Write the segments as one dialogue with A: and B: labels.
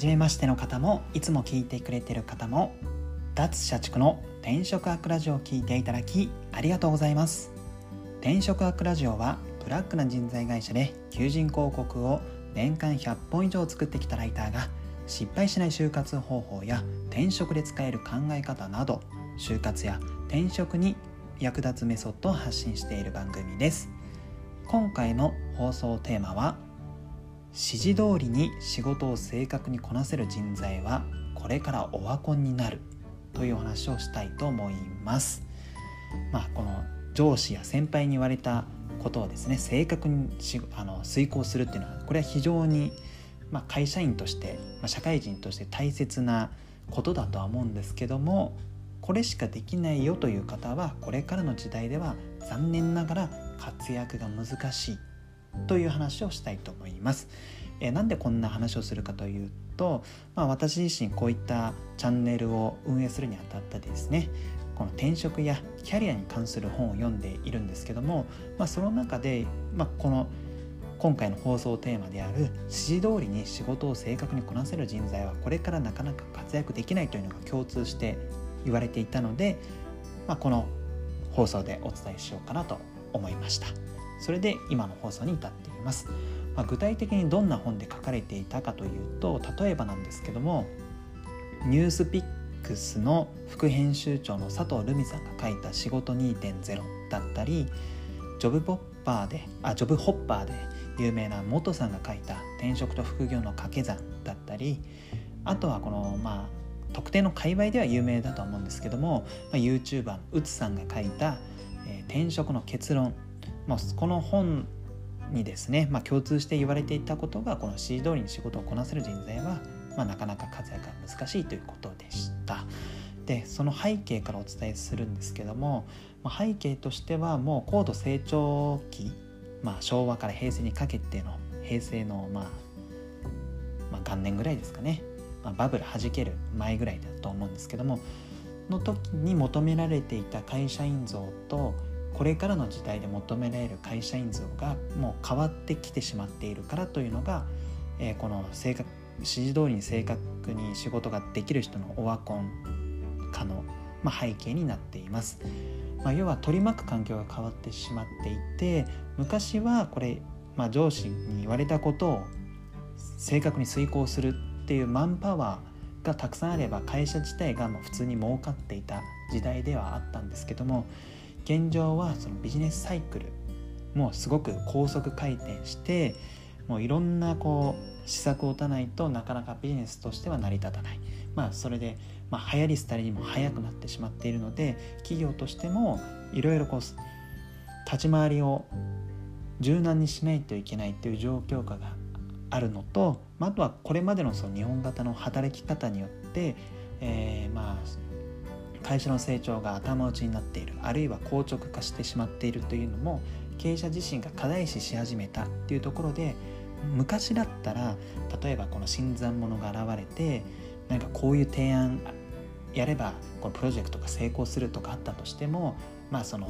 A: 初めましての方もいつも聞いてくれてる方も脱社畜の転職アクラジオを聞いていただきありがとうございます。転職アクラジオはブラックな人材会社で求人広告を年間100本以上作ってきたライターが失敗しない就活方法や転職で使える考え方など就活や転職に役立つメソッドを発信している番組です。今回の放送テーマは指示通りに仕事を正確にこなせる人材はこれからオワコンになるというお話をしたいと思います。まあこの上司や先輩に言われたことをですね正確にしあの遂行するっていうのはこれは非常に、まあ、会社員として、まあ、社会人として大切なことだとは思うんですけどもこれしかできないよという方はこれからの時代では残念ながら活躍が難しい。という話をしたいと思います。えなんでこんな話をするかというと、まあ、私自身こういったチャンネルを運営するにあたってですねこの転職やキャリアに関する本を読んでいるんですけども、まあ、その中で、まあ、この今回の放送テーマである指示通りに仕事を正確にこなせる人材はこれからなかなか活躍できないというのが共通して言われていたので、まあ、この放送でお伝えしようかなと思いましたそれで今の放送に至っています、まあ、具体的にどんな本で書かれていたかというと例えばなんですけどもニュースピックスの副編集長の佐藤留美さんが書いた「仕事2.0」だったりジョブポッパーであジョブホッパーで有名な元さんが書いた「転職と副業の掛け算」だったりあとはこのまあ特定の界隈では有名だと思うんですけども、まあ、YouTuber のうつさんが書いた、えー、転職の結論」まあ、この本にですね、まあ、共通して言われていたことがこの指示通りに仕事をこなせる人材は、まあ、なかなか活躍が難しいということでした。でその背景からお伝えするんですけども、まあ、背景としてはもう高度成長期、まあ、昭和から平成にかけての平成の、まあ、まあ元年ぐらいですかねまあ、バブル弾ける前ぐらいだと思うんですけどもの時に求められていた会社員像とこれからの時代で求められる会社員像がもう変わってきてしまっているからというのが、えー、この正確指示通りに正確に仕事ができる人のオワコン化の、まあ、背景になっています。まあ、要は取り巻く環境が変わってしまっていて昔はこれ、まあ、上司に言われたことを正確に遂行するっていうマンパワーがたくさんあれば会社自体がもう普通に儲かっていた時代ではあったんですけども現状はそのビジネスサイクルもすごく高速回転してもういろんなこう施策を打たないとなかなかビジネスとしては成り立たない。まあそれで、まあ、流行り廃りにも早くなってしまっているので企業としてもいろいろこう立ち回りを柔軟にしないといけないっていう状況下があるのとまあとはこれまでのその日本型の働き方によって、えー、まあ会社の成長が頭打ちになっているあるいは硬直化してしまっているというのも経営者自身が課題視し始めたっていうところで昔だったら例えばこの新参者が現れてなんかこういう提案やればこのプロジェクトが成功するとかあったとしてもまあその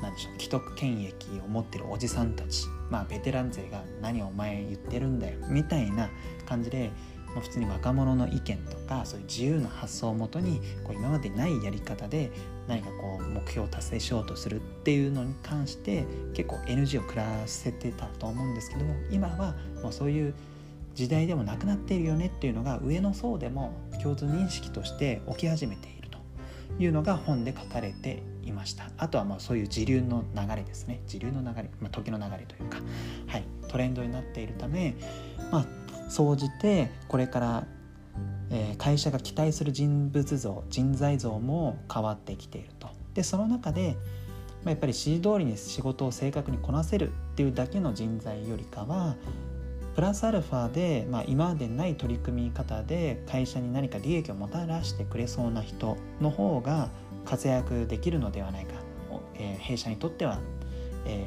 A: 何でしょう既得権益を持ってるおじさんたちまあベテラン勢が何お前言ってるんだよみたいな感じで、まあ、普通に若者の意見とかそういう自由な発想をもとにこう今までないやり方で何かこう目標を達成しようとするっていうのに関して結構 NG を食らわせてたと思うんですけども今はもうそういう時代でもなくなっているよねっていうのが上の層でも共通認識として起き始めているというのが本で書かれていました。あとはまあそういう時流の流れですね。時流の流れ、まあ、時の流れというか、はい、トレンドになっているためまあ総じてこれからえ会社が期待する人物像人材像も変わってきていると。でその中で、まあ、やっぱり指示通りに仕事を正確にこなせるっていうだけの人材よりかはプラスアルファで、まあ、今までない取り組み方で会社に何か利益をもたらしてくれそうな人の方が活躍できるのではないか、えー、弊社にとっては、え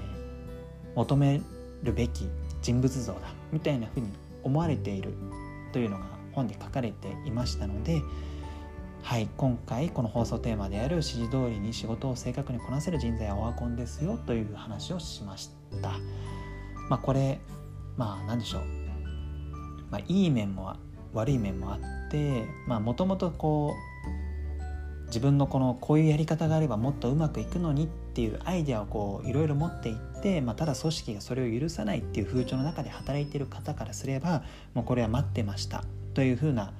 A: ー、求めるべき人物像だみたいなふうに思われているというのが本で書かれていましたので、はい、今回この放送テーマである指示通りに仕事を正確にこなせる人材はオワコンですよという話をしました。まあ、これまあ何でしょう、まあ、いい面も悪い面もあってもともとこう自分のこのこういうやり方があればもっとうまくいくのにっていうアイデアをこういろいろ持っていって、まあ、ただ組織がそれを許さないっていう風潮の中で働いてる方からすればもうこれは待ってました。というふうな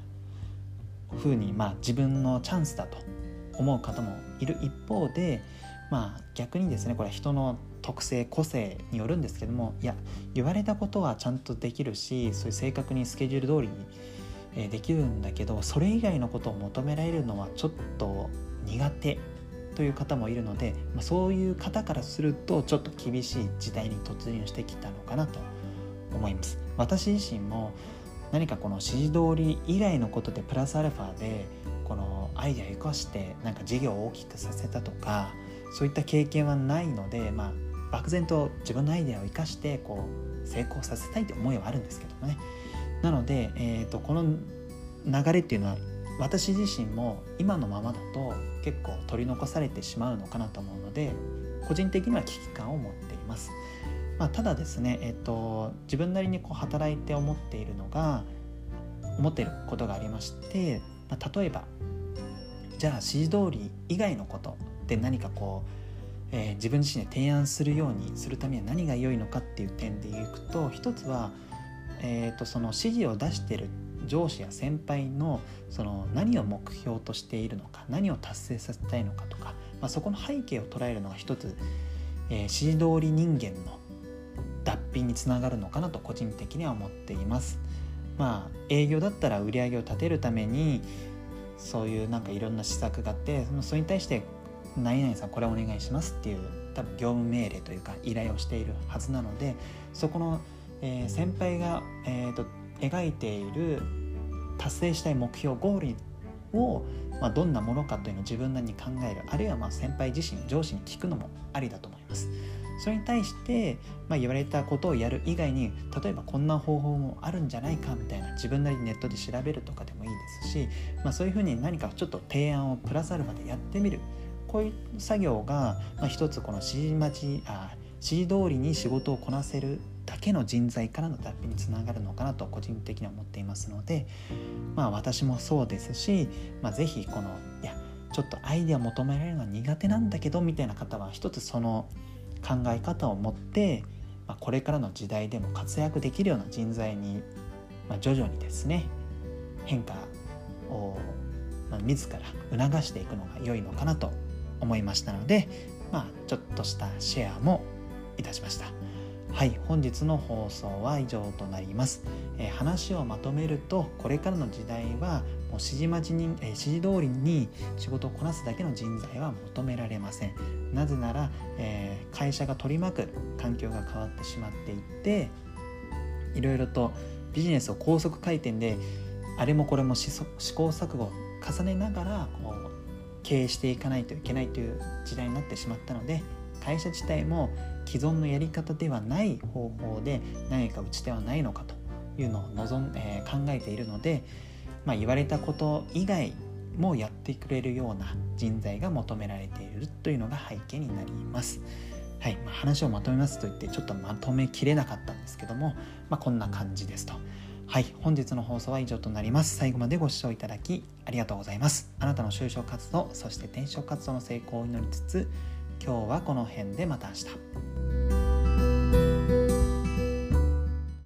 A: ふうにまあ自分のチャンスだと思う方もいる。一方でまあ逆にですねこれは人の特性個性によるんですけどもいや言われたことはちゃんとできるしそういう正確にスケジュール通りに、えできるんだけどそれ以外のことを求められるのはちょっと苦手。という方もいるので、まあ、そういう方からするとちょっと厳しい時代に突入してきたのかなと思います。私自身も何かこの指示通り以外のことでプラスアルファでこのアイデアを生かしてなんか事業を大きくさせたとかそういった経験はないので、まあ、漠然と自分のアイデアを生かしてこう成功させたいという思いはあるんですけどもねなので、えーと、この流れっていうのは私自身も今のままだと結構取り残されてしまうのかなと思うので個人的には危機感を持っています。まあ、ただですね、えーと、自分なりにこう働いて思っているのが思っていることがありまして、まあ、例えばじゃあ指示通り以外のことで何かこうえー、自分自身で提案するようにするためには何が良いのかっていう点でいくと一つは、えーと、その指示を出してる上司や先輩のその何を目標としているのか何を達成させたいのかとか、まあ、そこの背景を捉えるのが一つ、えー、指示通り人間の脱皮につながるのかなと個人的には思っています。まあ、営業だったら売り上げを立てるためにそういうなんかいろんな施策があってそれに対して何々さんこれお願いしますっていう多分業務命令というか依頼をしているはずなのでそこの、えー、先輩が、えーと、描いている達成したい目標ゴールを、まあ、どんなものかというのを自分なりに考えるあるいはまあ先輩自身上司に聞くのもありだと思います。それに対して、まあ、言われたことをやる以外に例えばこんな方法もあるんじゃないかみたいな自分なりにネットで調べるとかでもいいですし、まあ、そういうふうに何かちょっと提案をプラスアルファでやってみるこういう作業が、まあ、一つこの指示待ちあ指示通りに仕事をこなせるだけの人材からの脱皮につながるのかなと個人的には思っていますのでまあ私もそうですし、まあ、是非このいやちょっとアイデア求められるのは苦手なんだけどみたいな方は一つその考え方を持って、まあ、これからの時代でも活躍できるような人材に、まあ、徐々にですね変化を、まあ、自ら促していくのが良いのかなと思いましたので、まあ、ちょっとしたシェアもいたしました。はい、本日の放送は以上となります。えー、話をまとめると、これからの時代はもう指示待ちに、えー、指示通りに仕事をこなすだけの人材は求められません。なぜなら、えー、会社が取り巻く環境が変わってしまっていて、いろいろとビジネスを高速回転であれもこれも試行錯誤を重ねながらこう経営していかないといけないという時代になってしまったので会社自体も既存のやり方ではない方法で何か打ち手はないのかというのを望ん、えー、考えているので、まあ、言われたこと以外もやってくれるような人材が求められているというのが背景になります。はいまあ、話をまとめますと言ってちょっとまとめきれなかったんですけども、まあ、こんな感じですと。はい、本日の放送は以上となります。最後までご視聴いただきありがとうございます。あなたの就職活動、そして転職活動の成功を祈りつつ、今日はこの辺でまた明日。